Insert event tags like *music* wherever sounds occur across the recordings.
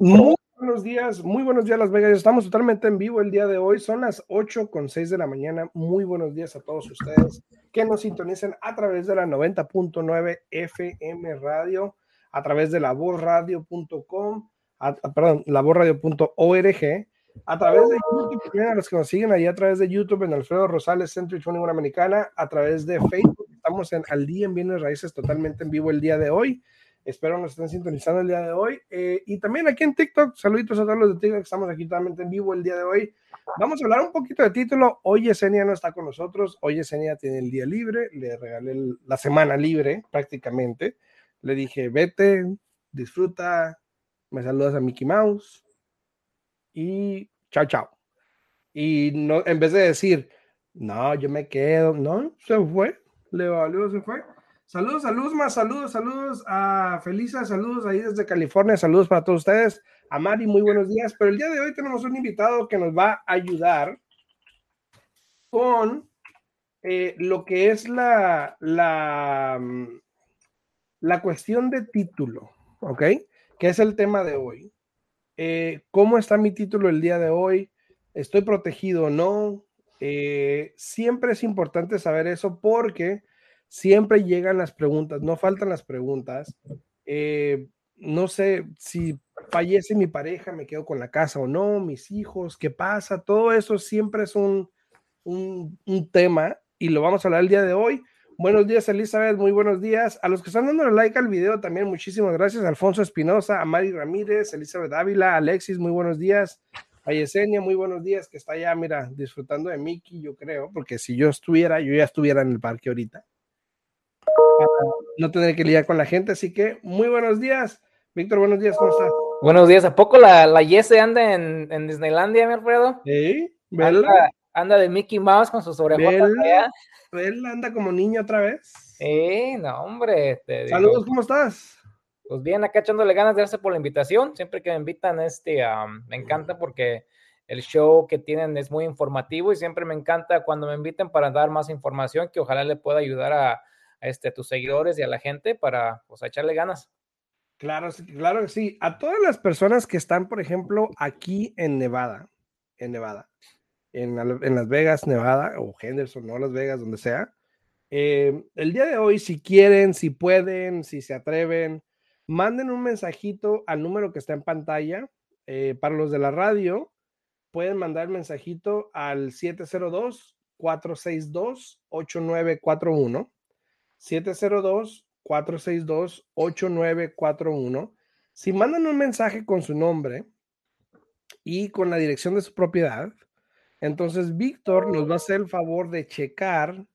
Muy buenos días, muy buenos días Las Vegas. Estamos totalmente en vivo el día de hoy. Son las 8 con 6 de la mañana. Muy buenos días a todos ustedes que nos sintonicen a través de la 90.9 FM Radio, a través de la voz.radio.com, perdón, la voz.radio.org, a través de YouTube, a los que nos siguen ahí a través de YouTube en Alfredo Rosales Centro y Americana, a través de Facebook. Estamos en Al Día en Bienes Raíces totalmente en vivo el día de hoy. Espero nos estén sintonizando el día de hoy. Eh, y también aquí en TikTok, saluditos a todos los de TikTok que estamos aquí totalmente en vivo el día de hoy. Vamos a hablar un poquito de título. Hoy Yesenia no está con nosotros. Hoy Yesenia tiene el día libre. Le regalé la semana libre prácticamente. Le dije, vete, disfruta, me saludas a Mickey Mouse y chao, chao. Y no, en vez de decir, no, yo me quedo, no, se fue, le valió, se fue. Saludos a Luzma, saludos, saludos a Felisa, saludos ahí desde California, saludos para todos ustedes. A Mari, muy buenos días. Pero el día de hoy tenemos un invitado que nos va a ayudar con eh, lo que es la, la, mm, la cuestión de título, ¿ok? Que es el tema de hoy. Eh, ¿Cómo está mi título el día de hoy? ¿Estoy protegido o no? Eh, siempre es importante saber eso porque siempre llegan las preguntas, no faltan las preguntas. Eh, no sé si fallece mi pareja, me quedo con la casa o no, mis hijos, qué pasa, todo eso siempre es un, un, tema y lo vamos a hablar el día de hoy. Buenos días, Elizabeth, muy buenos días. A los que están dando like al video también, muchísimas gracias. Alfonso Espinosa, a Mari Ramírez, Elizabeth Ávila, Alexis, muy buenos días. A Yesenia, muy buenos días, que está allá, mira, disfrutando de Mickey, yo creo, porque si yo estuviera, yo ya estuviera en el parque ahorita no tener que lidiar con la gente. Así que muy buenos días. Víctor, buenos días, ¿cómo estás? Buenos días. ¿A poco la, la Yese anda en, en Disneylandia, mi Alfredo? Sí, anda, anda, de Mickey Mouse con sus orejotas Él anda como niño otra vez. Sí, no, hombre. Saludos, ¿cómo estás? Pues bien, acá echándole ganas, gracias por la invitación. Siempre que me invitan, este, me encanta porque el show que tienen es muy informativo y siempre me encanta cuando me inviten para dar más información que ojalá le pueda ayudar a, este, a tus seguidores y a la gente para pues, echarle ganas. Claro, claro que sí. A todas las personas que están, por ejemplo, aquí en Nevada, en Nevada, en, Las Vegas, Nevada, o Henderson, no Las Vegas, donde sea, eh, el día de hoy, si quieren, si pueden, si se atreven, manden un mensajito al número que está en pantalla. Eh, para los de la radio, pueden mandar el mensajito al 702 462 8941 702-462-8941. Si mandan un mensaje con su nombre y con la dirección de su propiedad, entonces Víctor nos va a hacer el favor de checar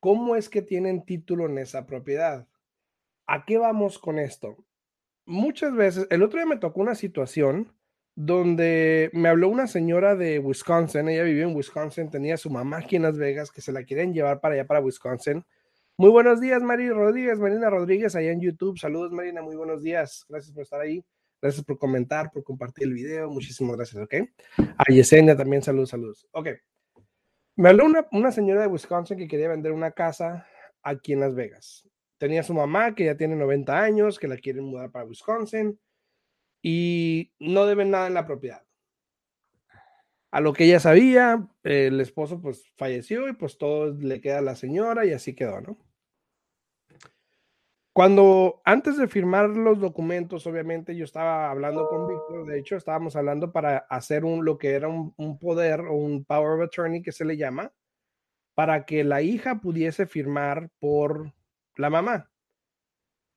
cómo es que tienen título en esa propiedad. ¿A qué vamos con esto? Muchas veces, el otro día me tocó una situación donde me habló una señora de Wisconsin, ella vivía en Wisconsin, tenía su mamá aquí en Las Vegas, que se la quieren llevar para allá, para Wisconsin, muy buenos días, Mari Rodríguez, Marina Rodríguez, allá en YouTube. Saludos, Marina, muy buenos días. Gracias por estar ahí. Gracias por comentar, por compartir el video. Muchísimas gracias, ¿ok? A Yesenia también, saludos, saludos. Ok. Me habló una, una señora de Wisconsin que quería vender una casa aquí en Las Vegas. Tenía su mamá que ya tiene 90 años, que la quieren mudar para Wisconsin y no deben nada en la propiedad. A lo que ella sabía, el esposo pues falleció y pues todo le queda a la señora y así quedó, ¿no? Cuando antes de firmar los documentos, obviamente yo estaba hablando con Víctor, de hecho estábamos hablando para hacer un, lo que era un, un poder o un power of attorney que se le llama, para que la hija pudiese firmar por la mamá.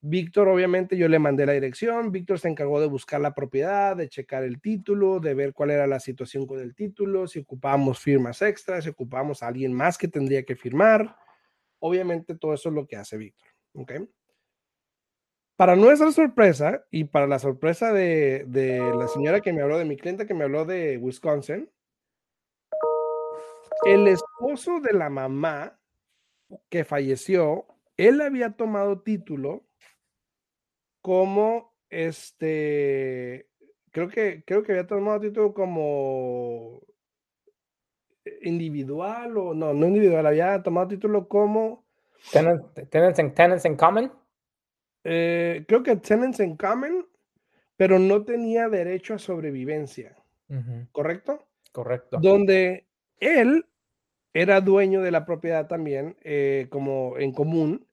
Víctor, obviamente, yo le mandé la dirección. Víctor se encargó de buscar la propiedad, de checar el título, de ver cuál era la situación con el título, si ocupábamos firmas extras, si ocupábamos a alguien más que tendría que firmar. Obviamente, todo eso es lo que hace Víctor. ¿ok? Para nuestra sorpresa y para la sorpresa de, la señora que me habló, de mi cliente que me habló de Wisconsin, el esposo de la mamá que falleció, él había tomado título como este, creo que, creo que había tomado título como individual o no, no individual, había tomado título como Tenants, tenants, en common. Eh, creo que tenants en common, pero no tenía derecho a sobrevivencia. ¿Correcto? Correcto. Donde él era dueño de la propiedad también, eh, como en común.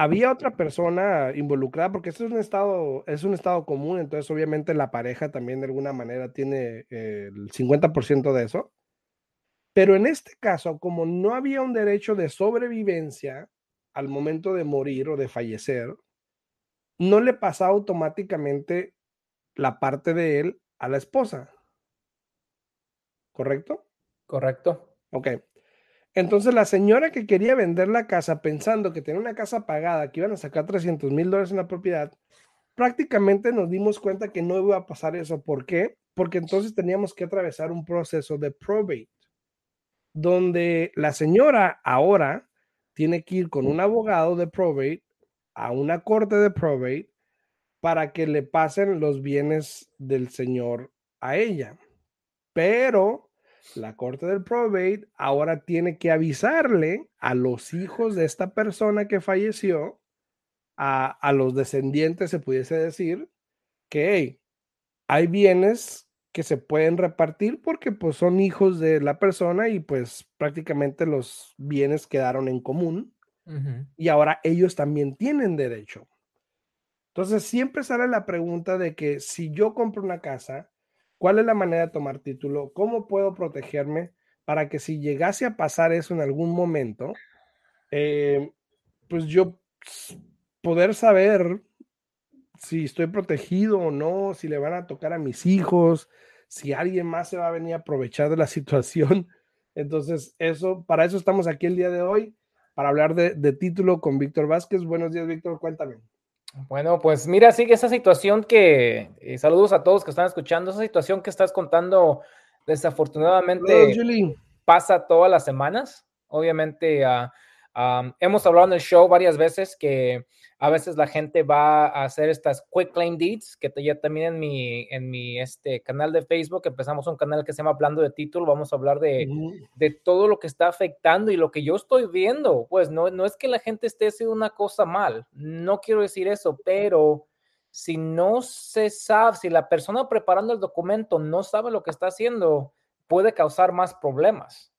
Había otra persona involucrada, porque esto es un estado, es un estado común, entonces obviamente la pareja también de alguna manera tiene eh, el 50% de eso. Pero en este caso, como no había un derecho de sobrevivencia al momento de morir o de fallecer, no le pasaba automáticamente la parte de él a la esposa. ¿Correcto? Correcto. Ok. Entonces la señora que quería vender la casa pensando que tenía una casa pagada, que iban a sacar 300 mil dólares en la propiedad, prácticamente nos dimos cuenta que no iba a pasar eso. ¿Por qué? Porque entonces teníamos que atravesar un proceso de probate donde la señora ahora tiene que ir con un abogado de probate a una corte de probate para que le pasen los bienes del señor a ella. Pero la corte del probate ahora tiene que avisarle a los hijos de esta persona que falleció, a, a los descendientes, se pudiese decir, que hay bienes que se pueden repartir porque pues son hijos de la persona y pues prácticamente los bienes quedaron en común y ahora ellos también tienen derecho. Entonces siempre sale la pregunta de que si yo compro una casa, ¿cuál es la manera de tomar título? ¿Cómo puedo protegerme para que si llegase a pasar eso en algún momento, eh, pues yo poder saber si estoy protegido o no, si le van a tocar a mis hijos, si alguien más se va a venir a aprovechar de la *laughs* situación. Entonces, eso, para eso estamos aquí el día de hoy, para hablar de, título con Víctor Vázquez. Buenos días, Víctor, cuéntame. Bueno, pues mira, sigue esa situación que, eh, saludos a todos que están escuchando, esa situación que estás contando, desafortunadamente pasa todas las semanas. Obviamente, uh, hemos hablado en el show varias veces que a veces la gente va a hacer estas quick claim deeds, que ya también en mi, en mi este, canal de Facebook empezamos un canal que se llama Hablando de Título, vamos a hablar de, de todo lo que está afectando y lo que yo estoy viendo. Pues no, no es que la gente esté haciendo una cosa mal, no quiero decir eso, pero si no se sabe, si la persona preparando el documento no sabe lo que está haciendo, puede causar más problemas.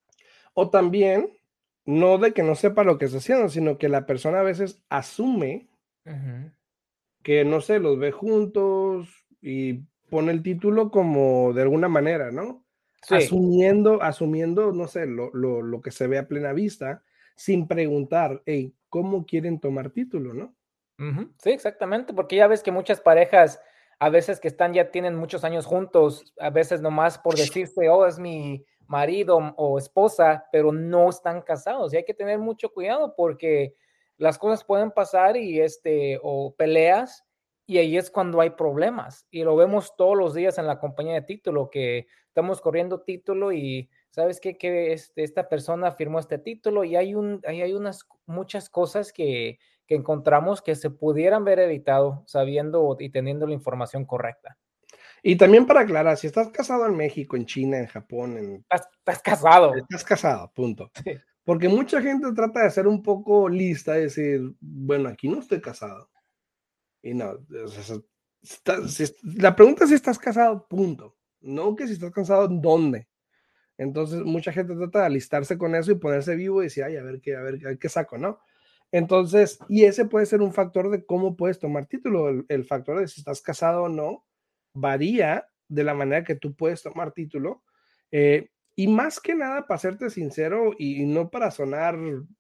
O también no de que no sepa lo que está haciendo, sino que la persona a veces asume que, no sé, los ve juntos y pone el título como de alguna manera, ¿no? Asumiendo, asumiendo, no sé, lo, lo, que se ve a plena vista, sin preguntar, hey, ¿cómo quieren tomar título, no? Sí, exactamente, porque ya ves que muchas parejas, a veces que están, ya tienen muchos años juntos, a veces nomás por decirse, oh, es mi, marido o esposa, pero no están casados. Y hay que tener mucho cuidado porque las cosas pueden pasar y este, o peleas, y ahí es cuando hay problemas. Y lo vemos todos los días en la compañía de título, que estamos corriendo título y sabes qué? que este, esta persona firmó este título y hay, un, hay unas muchas cosas que, que encontramos que se pudieran ver evitado sabiendo y teniendo la información correcta. Y también para aclarar, si estás casado en México, en China, en Japón, en... Estás, casado. Estás casado, punto. Porque mucha gente trata de ser un poco lista y decir, bueno, aquí no estoy casado. Y no, la pregunta es si estás casado, punto. No que si estás casado, ¿dónde? Entonces, mucha gente trata de alistarse con eso y ponerse vivo y decir, ay, a ver qué, a ver, qué saco, ¿no? Entonces, y ese puede ser un factor de cómo puedes tomar título, el factor de si estás casado o no, varía de la manera que tú puedes tomar título. Eh, y más que nada, para serte sincero y, no para sonar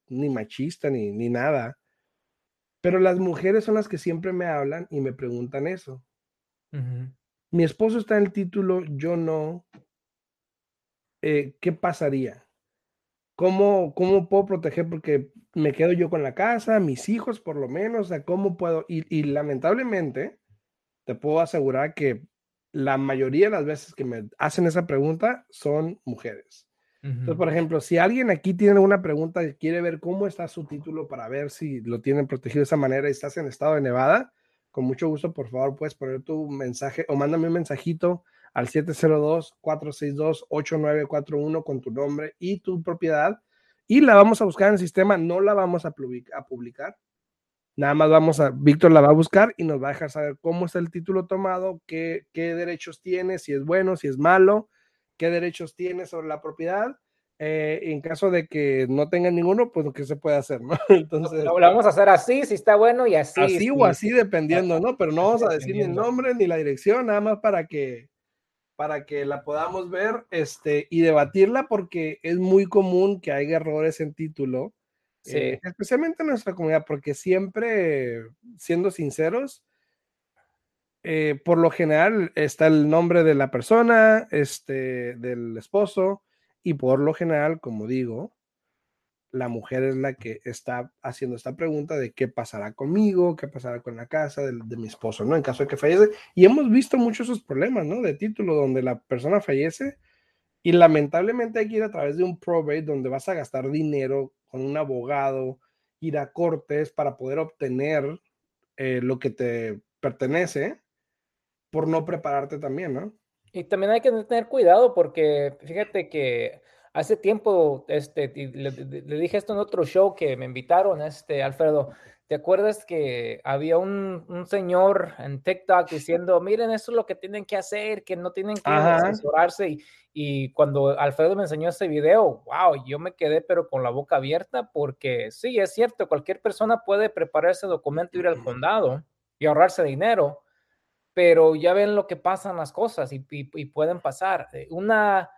ni machista ni, ni nada, pero las mujeres son las que siempre me hablan y me preguntan eso. Mi esposo está en el título, yo no. Eh, ¿Qué pasaría? ¿Cómo, ¿Cómo puedo proteger? Porque me quedo yo con la casa, mis hijos por lo menos, o sea, ¿cómo puedo? y lamentablemente, te puedo asegurar que la mayoría de las veces que me hacen esa pregunta son mujeres. Entonces, por ejemplo, si alguien aquí tiene una pregunta y quiere ver cómo está su título para ver si lo tienen protegido de esa manera y estás en el estado de Nevada, con mucho gusto, por favor, puedes poner tu mensaje o mándame un mensajito al 702-462-8941 con tu nombre y tu propiedad y la vamos a buscar en el sistema, no la vamos a, publicar. Nada más vamos a, Víctor la va a buscar y nos va a dejar saber cómo está el título tomado, qué, qué derechos tiene, si es bueno, si es malo, qué derechos tiene sobre la propiedad. Eh, en caso de que no tenga ninguno, pues lo que se puede hacer, ¿no? *laughs* Entonces, lo, vamos a hacer así, si está bueno y así. Así o así, dependiendo, ¿no? Pero no vamos a decir ni el nombre ni la dirección, nada más para que, para que la podamos ver este, y debatirla, porque es muy común que haya errores en título, eh, especialmente en nuestra comunidad, porque siempre, siendo sinceros, eh, por lo general está el nombre de la persona, este, del esposo, y por lo general, como digo, la mujer es la que está haciendo esta pregunta de qué pasará conmigo, qué pasará con la casa de, mi esposo, ¿no? En caso de que fallece. Y hemos visto muchos esos problemas, ¿no? De título, donde la persona fallece y lamentablemente hay que ir a través de un probate donde vas a gastar dinero con un abogado, ir a cortes para poder obtener eh, lo que te pertenece por no prepararte también, ¿no? Y también hay que tener cuidado porque fíjate que hace tiempo, este, le, dije esto en otro show que me invitaron, este, Alfredo, ¿te acuerdas que había un, un, señor en TikTok diciendo, miren, eso es lo que tienen que hacer, que no tienen que asesorarse? Y, y, cuando Alfredo me enseñó ese video, wow, yo me quedé pero con la boca abierta porque sí, es cierto, cualquier persona puede preparar ese documento, ir al condado y ahorrarse dinero pero ya ven lo que pasan las cosas y, pueden pasar. Eh, una,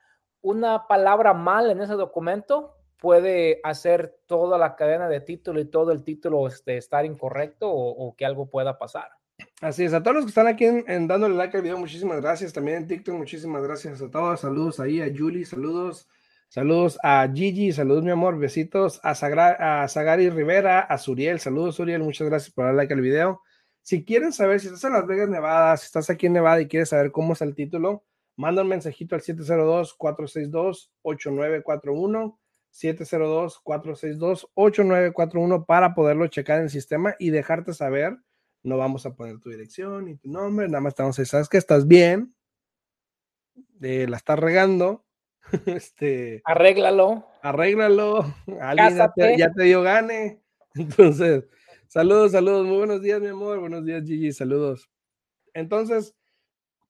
una palabra mal en ese documento puede hacer toda la cadena de título y todo el título este, estar incorrecto o, que algo pueda pasar. Así es, a todos los que están aquí en, dándole like al video, muchísimas gracias. También en TikTok, muchísimas gracias a todos. Saludos ahí a Julie, saludos. Saludos a Gigi, saludos mi amor, besitos a, Sagra, a Zagari Rivera, a Suriel, saludos Suriel, muchas gracias por dar like al video. Si quieren saber, si estás en Las Vegas, Nevada, si estás aquí en Nevada y quieres saber cómo es el título, manda un mensajito al 702-462-8941, 702-462-8941 para poderlo checar en el sistema y dejarte saber. No vamos a poner tu dirección ni tu nombre, nada más estamos ahí. ¿Sabes que estás bien? Eh, la estás regando. *laughs* este, arréglalo. Arréglalo. *laughs* Alguien ya te, ya te dio gane. *laughs* Entonces, Saludos, saludos, muy buenos días, mi amor. Buenos días, Gigi, saludos. Entonces,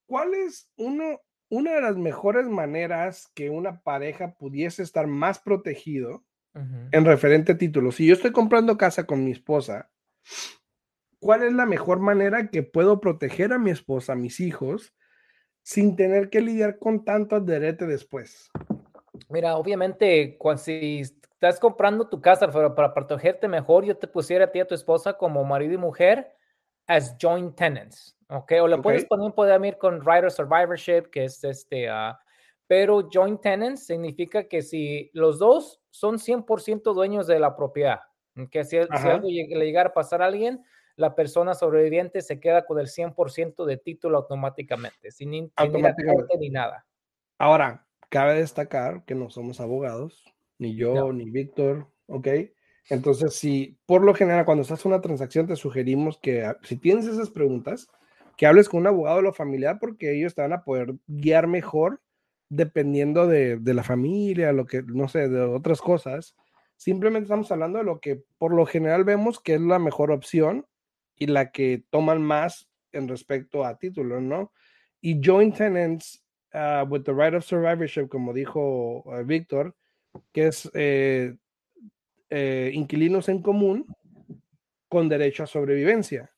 ¿cuál es uno, una de las mejores maneras que una pareja pudiese estar más protegido en referente a títulos? Si yo estoy comprando casa con mi esposa, ¿cuál es la mejor manera que puedo proteger a mi esposa, a mis hijos, sin tener que lidiar con tanto adherete después? Mira, obviamente, cuando, si estás comprando tu casa pero para protegerte mejor, yo te pusiera a ti y a tu esposa como marido y mujer as joint tenants, ¿ok? O le puedes poner un ir con Rider Survivorship, que es este, uh, pero joint tenants significa que si los dos son 100% dueños de la propiedad, que si, si, algo le llegara a pasar a alguien, la persona sobreviviente se queda con el 100% de título automáticamente, sin, sin ni nada. Ahora, cabe destacar que no somos abogados, ni yo, ni Víctor, ¿ok? Entonces, si por lo general cuando estás una transacción te sugerimos que si tienes esas preguntas, que hables con un abogado de la familia porque ellos te van a poder guiar mejor dependiendo de, de, la familia, lo que, no sé, de otras cosas. Simplemente estamos hablando de lo que por lo general vemos que es la mejor opción y la que toman más en respecto a títulos, ¿no? Y joint tenants uh, with the right of survivorship, como dijo uh, Víctor, que es eh, eh, inquilinos en común con derecho a sobrevivencia.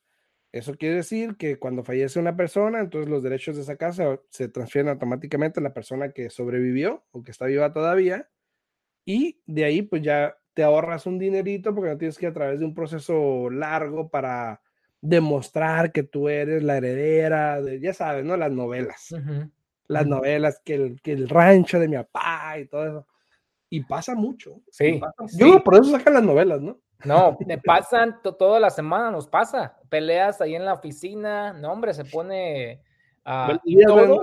Eso quiere decir que cuando fallece una persona, entonces los derechos de esa casa se transfieren automáticamente a la persona que sobrevivió o que está viva todavía. Y de ahí pues ya te ahorras un dinerito porque no tienes que ir a través de un proceso largo para demostrar que tú eres la heredera, de, ya sabes, ¿no? Las novelas. Las novelas, que el, que el rancho de mi papá y todo eso. Y pasa mucho. Sí. Yo por eso sacan las novelas, ¿no? No, me pasan toda la semana, nos pasa. Peleas ahí en la oficina, no, hombre, se pone. Uh,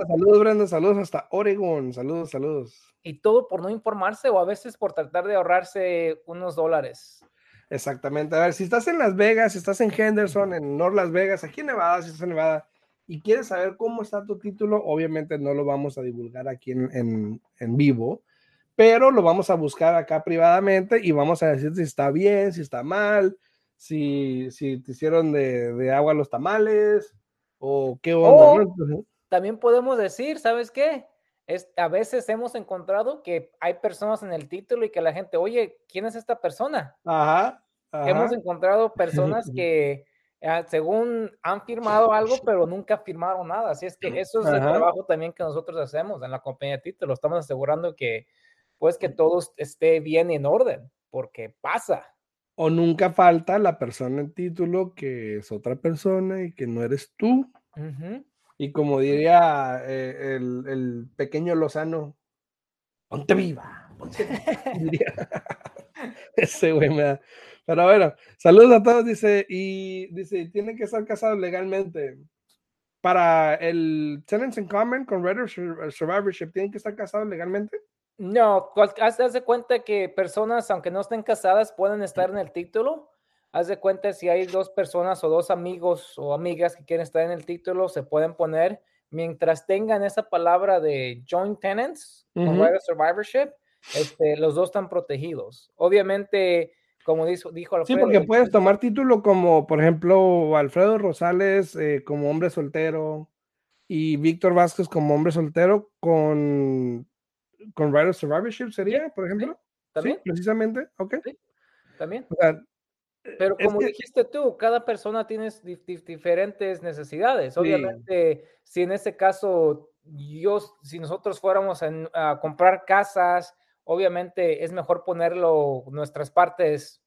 saludos, Brenda, saludos hasta Oregon, saludos, saludos. Y todo por no informarse o a veces por tratar de ahorrarse unos dólares. Exactamente. A ver, si estás en Las Vegas, si estás en Henderson, en North Las Vegas, aquí en Nevada, si estás en Nevada, y quieres saber cómo está tu título, obviamente no lo vamos a divulgar aquí en, en, en vivo pero lo vamos a buscar acá privadamente y vamos a decir si está bien, si está mal, si, si te hicieron de, de agua los tamales o qué onda. También podemos decir, ¿sabes qué? Es, a veces hemos encontrado que hay personas en el título y que la gente, oye, ¿quién es esta persona? Ajá. Hemos encontrado *laughs* personas que ah, según han firmado algo, pero nunca firmaron nada. Así es que eso es el trabajo también que nosotros hacemos en la compañía de título. Estamos asegurando que, pues, que todo esté bien en orden, porque pasa. O nunca falta la persona en título que es otra persona y que no eres tú. Y como diría eh, el, el, pequeño Lozano, ponte viva. Ponte viva. *laughs* *laughs* Ese güey me da. Pero bueno, saludos a todos, dice, y dice, tienen que estar casados legalmente. Para el Tenants in Common con Red Survivorship, ¿tienen que estar casados legalmente? No, haz de cuenta que personas, aunque no estén casadas, pueden estar en el título. Haz de cuenta si hay dos personas o dos amigos o amigas que quieren estar en el título, se pueden poner mientras tengan esa palabra de joint tenants con survivorship, este, los dos están protegidos. Obviamente, como dijo, dijo Alfredo. Sí, porque puedes tomar título como, por ejemplo, Alfredo Rosales eh, como hombre soltero y Víctor Vázquez como hombre soltero con, con Rider Survivorship, ¿sería, por ejemplo? ¿También? precisamente, ok. también. pero como dijiste tú, cada persona tiene diferentes necesidades. Obviamente, si en este caso, yo, si nosotros fuéramos a comprar casas, obviamente es mejor ponerlo nuestras partes,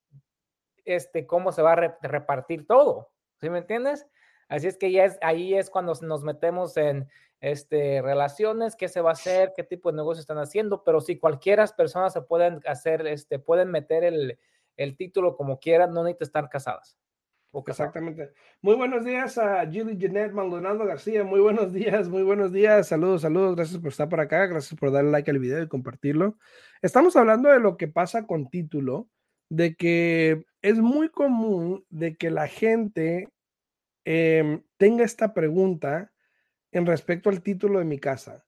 este, cómo se va a repartir todo, ¿sí me entiendes? Así es que ya es, ahí es cuando nos metemos en este, relaciones, qué se va a hacer, qué tipo de negocio están haciendo, pero si cualquiera personas se pueden hacer, este, pueden meter el, el título como quieran, no necesitan estar casadas. Exactamente. Muy buenos días a Julie Jeanette Maldonado García. Muy buenos días, muy buenos días. Saludos, saludos. Gracias por estar por acá. Gracias por darle like al video y compartirlo. Estamos hablando de lo que pasa con título, de que es muy común de que la gente em, tenga esta pregunta en respecto al título de mi casa.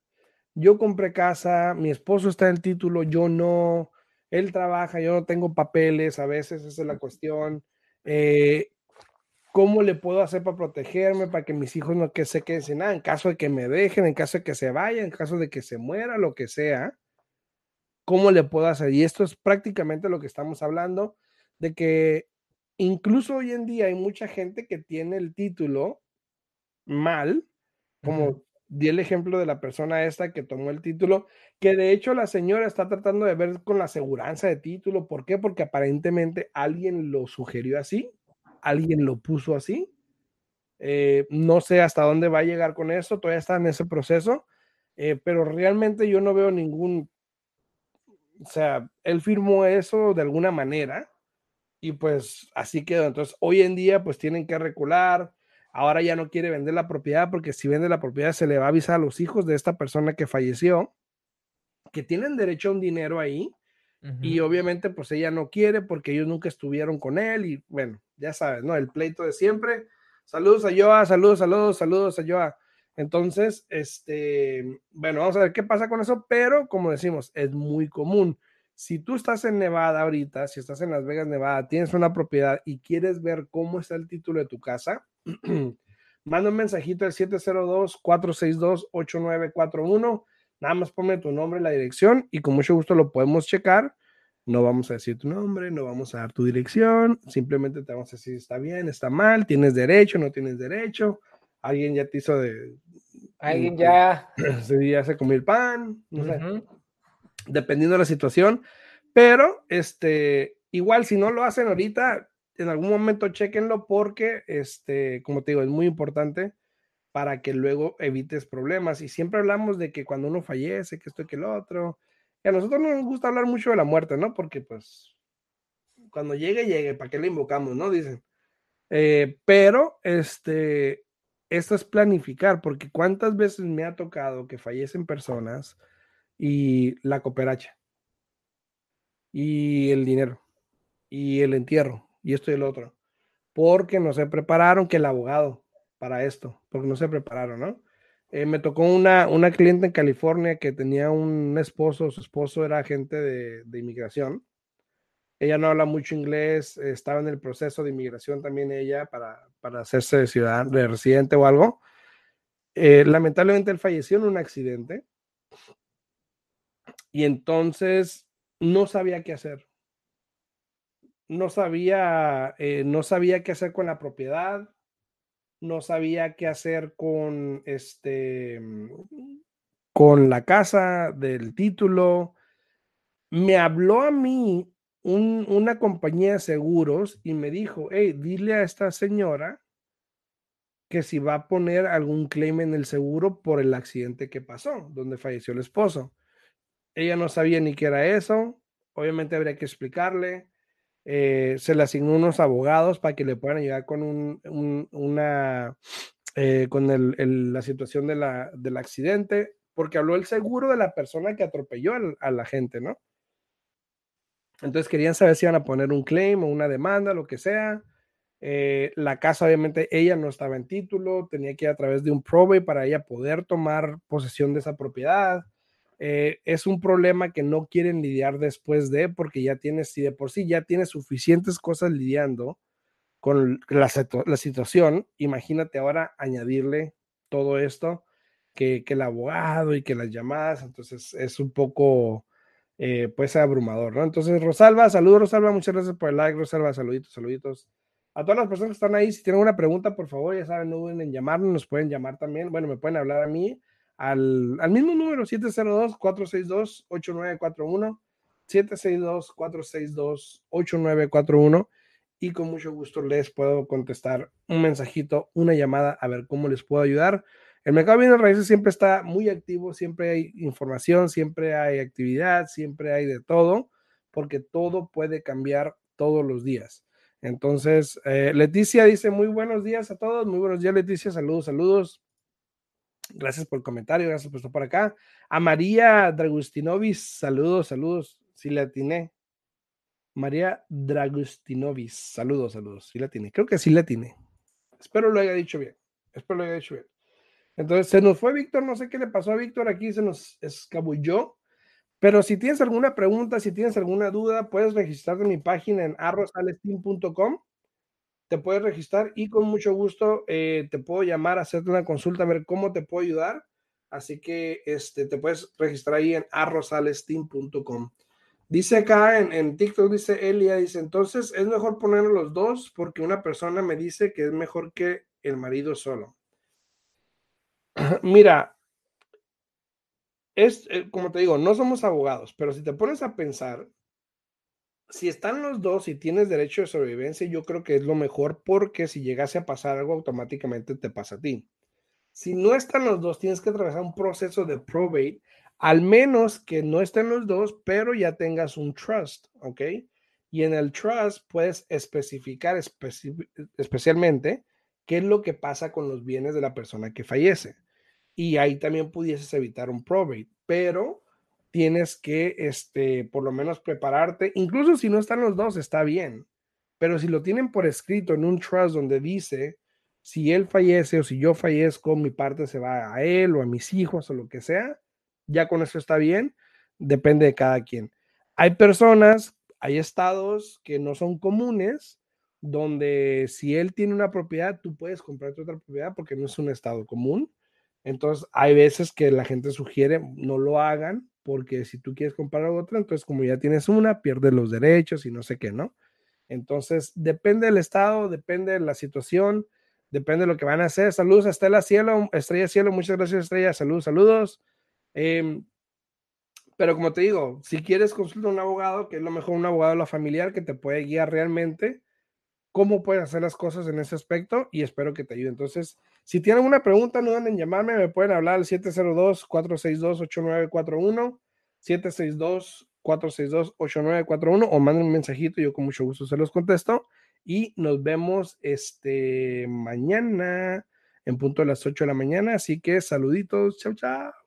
Yo compré casa, mi esposo está en el título, yo no, él trabaja, yo no tengo papeles, a veces esa es la cuestión. Eh, ¿Cómo le puedo hacer para protegerme, para que mis hijos no que se queden sin nada? En caso de que me dejen, en caso de que se vayan, en caso de que se muera, lo que sea. ¿Cómo le puedo hacer? Y esto es prácticamente lo que estamos hablando, de que incluso hoy en día hay mucha gente que tiene el título mal, como di el ejemplo de la persona esta que tomó el título, que de hecho la señora está tratando de ver con la aseguranza de título. ¿Por qué? Porque aparentemente alguien lo sugirió así alguien lo puso así. Eh, no sé hasta dónde va a llegar con eso, todavía está en ese proceso, eh, pero realmente yo no veo ningún, o sea, él firmó eso de alguna manera y pues así quedó. Entonces, hoy en día pues tienen que recular, ahora ya no quiere vender la propiedad porque si vende la propiedad se le va a avisar a los hijos de esta persona que falleció, que tienen derecho a un dinero ahí. Y obviamente pues ella no quiere porque ellos nunca estuvieron con él y bueno, ya sabes, ¿no? El pleito de siempre. Saludos a Joa, saludos, saludos, saludos a Joa. Entonces, este, bueno, vamos a ver qué pasa con eso, pero como decimos, es muy común. Si tú estás en Nevada ahorita, si estás en Las Vegas, Nevada, tienes una propiedad y quieres ver cómo está el título de tu casa, manda un mensajito al 702-462-8941. Nada más ponme tu nombre, la dirección y con mucho gusto lo podemos checar. No vamos a decir tu nombre, no vamos a dar tu dirección, simplemente te vamos a decir está bien, está mal, tienes derecho, no tienes derecho, alguien ya te hizo de... Alguien ya... *clears throat* ya se comió el pan, no sé, dependiendo de la situación, pero este, igual si no lo hacen ahorita, en algún momento chequenlo porque, este, como te digo, es muy importante para que luego evites problemas. Y siempre hablamos de que cuando uno fallece, que esto y que lo otro, a nosotros no nos gusta hablar mucho de la muerte, ¿no? Porque pues cuando llegue, llegue, ¿para qué le invocamos, no? Dicen. Eh, pero, este, esto es planificar, porque cuántas veces me ha tocado que fallecen personas y la cooperacha, y el dinero, y el entierro, y esto y el otro, porque no se prepararon, que el abogado para esto, porque no se prepararon, ¿no? Eh, me tocó una, una cliente en California que tenía un esposo, su esposo era agente de, de inmigración. Ella no habla mucho inglés, estaba en el proceso de inmigración también ella para, para hacerse ciudadano, de residente o algo. Eh, lamentablemente él falleció en un accidente y entonces no sabía qué hacer. No sabía, eh, no sabía qué hacer con la propiedad, no sabía qué hacer con este, con la casa del título. Me habló a mí una compañía de seguros y me dijo, hey, dile a esta señora que si va a poner algún claim en el seguro por el accidente que pasó, donde falleció el esposo. Ella no sabía ni qué era eso, obviamente habría que explicarle. Eh, se le asignó unos abogados para que le puedan ayudar con un, una, eh, con la situación del accidente, porque habló el seguro de la persona que atropelló a la gente, ¿no? Entonces querían saber si iban a poner un claim o una demanda, lo que sea. Eh, la casa, obviamente, ella no estaba en título, tenía que ir a través de un probate para ella poder tomar posesión de esa propiedad. Eh, es un problema que no quieren lidiar después de, porque ya tienes, si de por sí ya tienes suficientes cosas lidiando con la, la situación, imagínate ahora añadirle todo esto, que, que, el abogado y que las llamadas, entonces es un poco, eh, pues abrumador, ¿no? Entonces, Rosalba, saludos, Rosalba, muchas gracias por el like, Rosalba, saluditos, saluditos. A todas las personas que están ahí, si tienen una pregunta, por favor, ya saben, no duden en llamarnos, nos pueden llamar también, bueno, me pueden hablar a mí al, al mismo número, 702-462-8941, 762-462-8941, y con mucho gusto les puedo contestar un mensajito, una llamada, a ver cómo les puedo ayudar. El mercado de bienes raíces siempre está muy activo, siempre hay información, siempre hay actividad, siempre hay de todo, porque todo puede cambiar todos los días. Entonces, eh, Leticia dice muy buenos días a todos, muy buenos días Leticia, saludos, saludos. Gracias por el comentario, gracias por estar por acá. A María Dragustinovis, saludos, saludos, si la atiné. María Dragustinovis, saludos, saludos, si la tiene. Creo que sí la tiene. Espero lo haya dicho bien, espero lo haya dicho bien. Entonces se nos fue Víctor, no sé qué le pasó a Víctor, aquí se nos escabulló. Pero si tienes alguna pregunta, si tienes alguna duda, puedes registrarte en mi página en arrosalestin.com. Te puedes registrar y con mucho gusto eh, te puedo llamar, hacerte una consulta, ver cómo te puedo ayudar. Así que este, te puedes registrar ahí en arrosalestin.com. Dice acá en, en, TikTok, dice Elia, dice, entonces es mejor poner los dos porque una persona me dice que es mejor que el marido solo. *clears throat* Mira, es, eh, como te digo, no somos abogados, pero si te pones a pensar, si están los dos y tienes derecho de sobrevivencia, yo creo que es lo mejor porque si llegase a pasar algo, automáticamente te pasa a ti. Si no están los dos, tienes que atravesar un proceso de probate, al menos que no estén los dos, pero ya tengas un trust, ¿ok? Y en el trust puedes especificar especialmente qué es lo que pasa con los bienes de la persona que fallece y ahí también pudieses evitar un probate, pero tienes que, este, por lo menos prepararte, incluso si no están los dos, está bien, pero si lo tienen por escrito en un trust donde dice, si él fallece o si yo fallezco, mi parte se va a él o a mis hijos o lo que sea, ya con eso está bien, depende de cada quien. Hay personas, hay estados que no son comunes, donde si él tiene una propiedad, tú puedes comprarte otra propiedad porque no es un estado común entonces, hay veces que la gente sugiere no lo hagan porque si tú quieres comprar otra, entonces como ya tienes una, pierdes los derechos y no sé qué, ¿no? Entonces, depende del estado, depende de la situación, depende de lo que van a hacer. Saludos Estela Cielo, Estrella Cielo, muchas gracias Estrella, saludos, saludos. Em, pero como te digo, si quieres consultar a un abogado, que es lo mejor un abogado de la familiar que te puede guiar realmente cómo puedes hacer las cosas en ese aspecto y espero que te ayude. Entonces, si tienen alguna pregunta, no duden en llamarme, me pueden hablar al 702-462-8941, 762-462-8941 o manden un mensajito, yo con mucho gusto se los contesto y nos vemos este mañana en punto de las 8 de la mañana, así que saluditos, chao, chao.